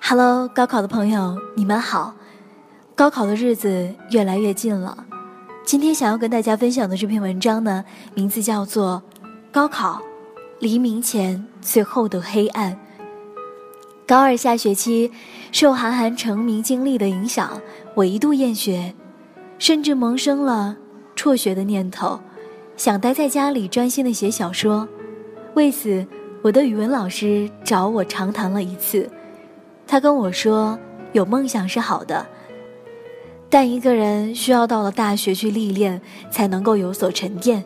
Hello，高考的朋友，你们好！高考的日子越来越近了。今天想要跟大家分享的这篇文章呢，名字叫做《高考：黎明前最后的黑暗》。高二下学期，受韩寒成名经历的影响，我一度厌学，甚至萌生了辍学的念头，想待在家里专心的写小说。为此，我的语文老师找我长谈了一次。他跟我说：“有梦想是好的，但一个人需要到了大学去历练，才能够有所沉淀。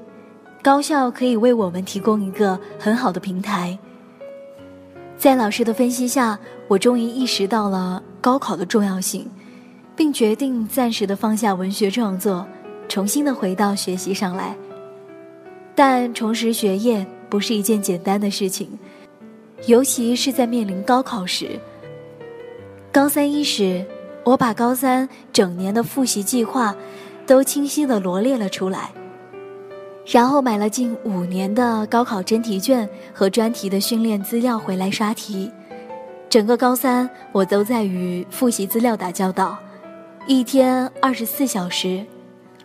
高校可以为我们提供一个很好的平台。”在老师的分析下，我终于意识到了高考的重要性，并决定暂时的放下文学创作，重新的回到学习上来。但重拾学业不是一件简单的事情，尤其是在面临高考时。高三伊始，我把高三整年的复习计划都清晰地罗列了出来，然后买了近五年的高考真题卷和专题的训练资料回来刷题。整个高三，我都在与复习资料打交道，一天二十四小时，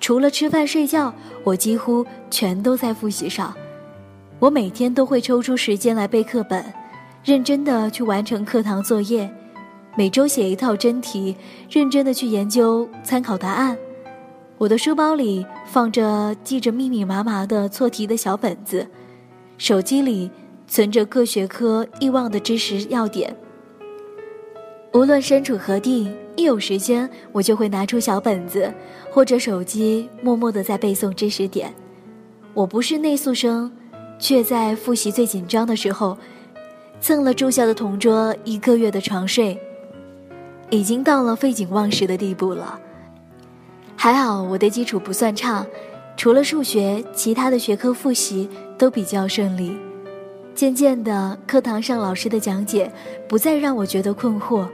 除了吃饭睡觉，我几乎全都在复习上。我每天都会抽出时间来背课本，认真的去完成课堂作业。每周写一套真题，认真的去研究参考答案。我的书包里放着记着密密麻麻的错题的小本子，手机里存着各学科遗忘的知识要点。无论身处何地，一有时间我就会拿出小本子或者手机，默默的在背诵知识点。我不是内宿生，却在复习最紧张的时候，蹭了住校的同桌一个月的床睡。已经到了废寝忘食的地步了。还好我的基础不算差，除了数学，其他的学科复习都比较顺利。渐渐的，课堂上老师的讲解不再让我觉得困惑，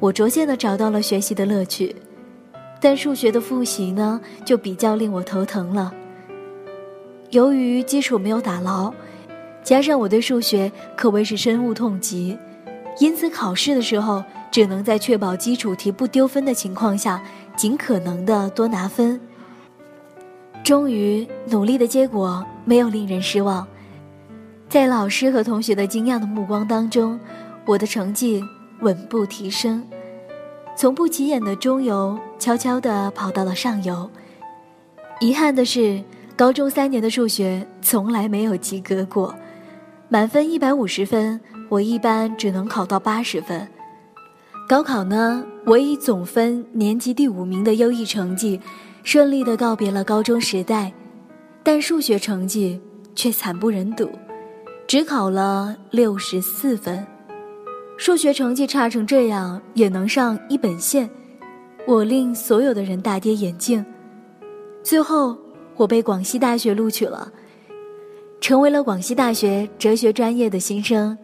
我逐渐的找到了学习的乐趣。但数学的复习呢，就比较令我头疼了。由于基础没有打牢，加上我对数学可谓是深恶痛疾，因此考试的时候。只能在确保基础题不丢分的情况下，尽可能的多拿分。终于，努力的结果没有令人失望，在老师和同学的惊讶的目光当中，我的成绩稳步提升，从不起眼的中游悄悄地跑到了上游。遗憾的是，高中三年的数学从来没有及格过，满分一百五十分，我一般只能考到八十分。高考呢，我以总分年级第五名的优异成绩，顺利的告别了高中时代，但数学成绩却惨不忍睹，只考了六十四分。数学成绩差成这样也能上一本线，我令所有的人大跌眼镜。最后，我被广西大学录取了，成为了广西大学哲学专业的新生。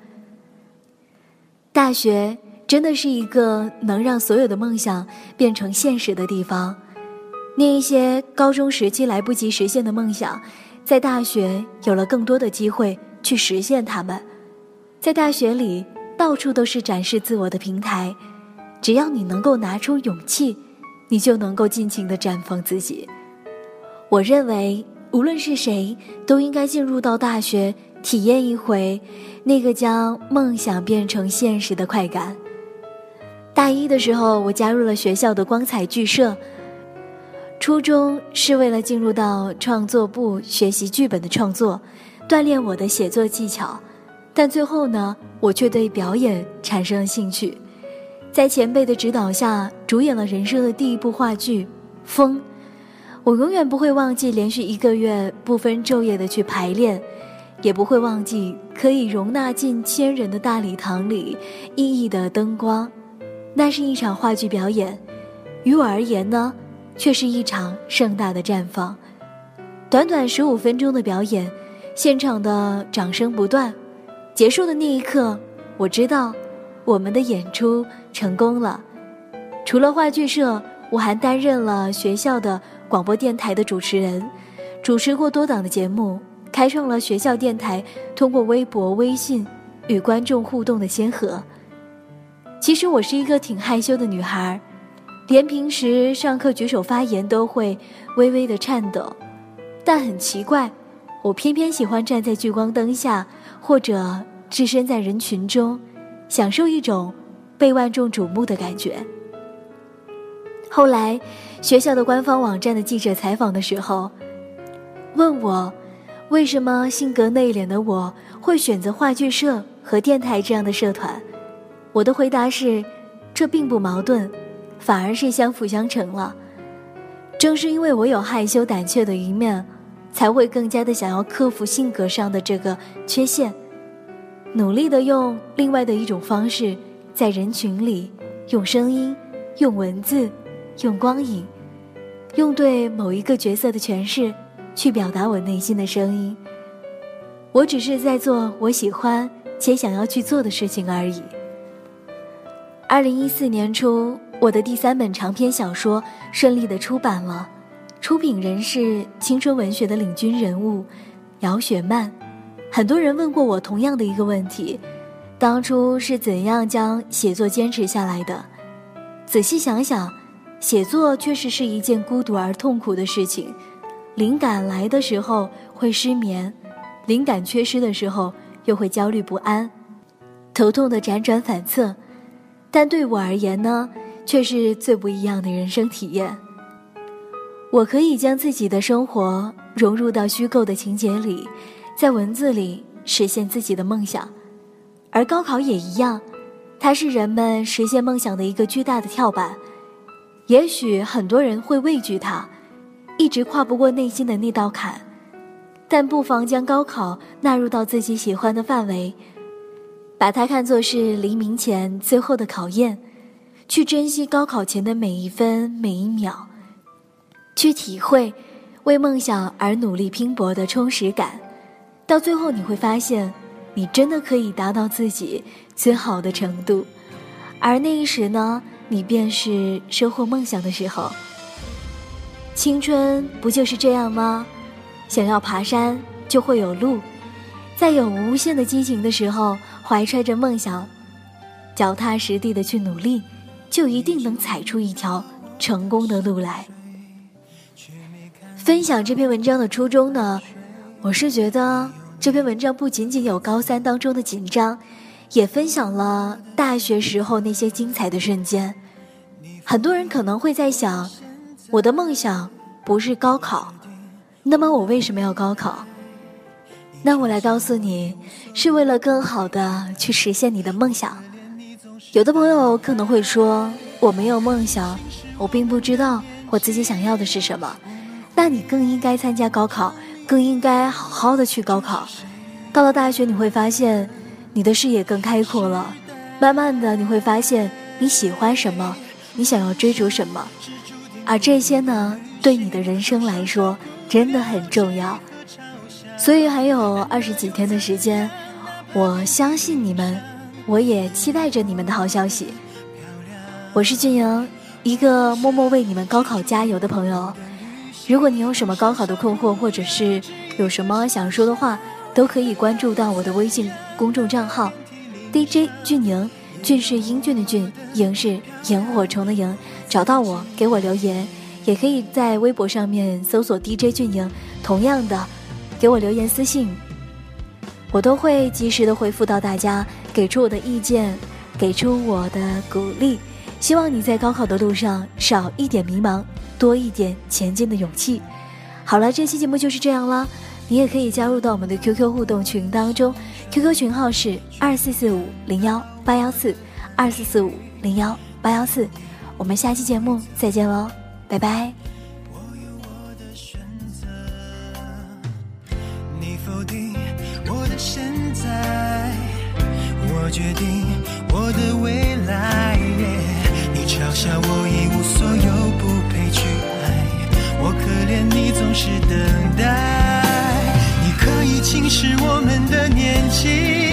大学。真的是一个能让所有的梦想变成现实的地方。那一些高中时期来不及实现的梦想，在大学有了更多的机会去实现它们。在大学里，到处都是展示自我的平台，只要你能够拿出勇气，你就能够尽情的绽放自己。我认为，无论是谁，都应该进入到大学，体验一回那个将梦想变成现实的快感。大一的时候，我加入了学校的光彩剧社，初衷是为了进入到创作部学习剧本的创作，锻炼我的写作技巧。但最后呢，我却对表演产生了兴趣，在前辈的指导下，主演了人生的第一部话剧《风》。我永远不会忘记连续一个月不分昼夜的去排练，也不会忘记可以容纳近千人的大礼堂里熠熠的灯光。那是一场话剧表演，于我而言呢，却是一场盛大的绽放。短短十五分钟的表演，现场的掌声不断。结束的那一刻，我知道，我们的演出成功了。除了话剧社，我还担任了学校的广播电台的主持人，主持过多档的节目，开创了学校电台通过微博、微信与观众互动的先河。其实我是一个挺害羞的女孩，连平时上课举手发言都会微微的颤抖。但很奇怪，我偏偏喜欢站在聚光灯下，或者置身在人群中，享受一种被万众瞩目的感觉。后来，学校的官方网站的记者采访的时候，问我，为什么性格内敛的我会选择话剧社和电台这样的社团？我的回答是，这并不矛盾，反而是相辅相成了。正是因为我有害羞胆怯的一面。才会更加的想要克服性格上的这个缺陷，努力的用另外的一种方式，在人群里用声音、用文字、用光影、用对某一个角色的诠释，去表达我内心的声音。我只是在做我喜欢且想要去做的事情而已。二零一四年初，我的第三本长篇小说顺利的出版了。出品人是青春文学的领军人物，姚雪漫。很多人问过我同样的一个问题：当初是怎样将写作坚持下来的？仔细想想，写作确实是一件孤独而痛苦的事情。灵感来的时候会失眠，灵感缺失的时候又会焦虑不安，头痛的辗转反侧。但对我而言呢，却是最不一样的人生体验。我可以将自己的生活融入到虚构的情节里，在文字里实现自己的梦想，而高考也一样，它是人们实现梦想的一个巨大的跳板。也许很多人会畏惧它，一直跨不过内心的那道坎，但不妨将高考纳入到自己喜欢的范围，把它看作是黎明前最后的考验，去珍惜高考前的每一分每一秒。去体会为梦想而努力拼搏的充实感，到最后你会发现，你真的可以达到自己最好的程度，而那一时呢，你便是收获梦想的时候。青春不就是这样吗？想要爬山就会有路，在有无限的激情的时候，怀揣着梦想，脚踏实地的去努力，就一定能踩出一条成功的路来。分享这篇文章的初衷呢，我是觉得这篇文章不仅仅有高三当中的紧张，也分享了大学时候那些精彩的瞬间。很多人可能会在想，我的梦想不是高考，那么我为什么要高考？那我来告诉你，是为了更好的去实现你的梦想。有的朋友可能会说，我没有梦想，我并不知道我自己想要的是什么。那你更应该参加高考，更应该好好的去高考。到了大学，你会发现你的视野更开阔了。慢慢的，你会发现你喜欢什么，你想要追逐什么，而这些呢，对你的人生来说真的很重要。所以还有二十几天的时间，我相信你们，我也期待着你们的好消息。我是俊莹，一个默默为你们高考加油的朋友。如果你有什么高考的困惑，或者是有什么想说的话，都可以关注到我的微信公众账号 DJ 俊莹，俊是英俊的俊，莹是萤火虫的萤，找到我给我留言，也可以在微博上面搜索 DJ 俊莹，同样的给我留言私信，我都会及时的回复到大家，给出我的意见，给出我的鼓励，希望你在高考的路上少一点迷茫。多一点前进的勇气。好了，这期节目就是这样了。你也可以加入到我们的 QQ 互动群当中，QQ 群号是二四四五零幺八幺四二四四五零幺八幺四。我们下期节目再见喽，拜拜。否定我的现在我决定我的未来，你嘲笑我一无所有，不配去爱。我可怜你总是等待，你可以轻视我们的年纪，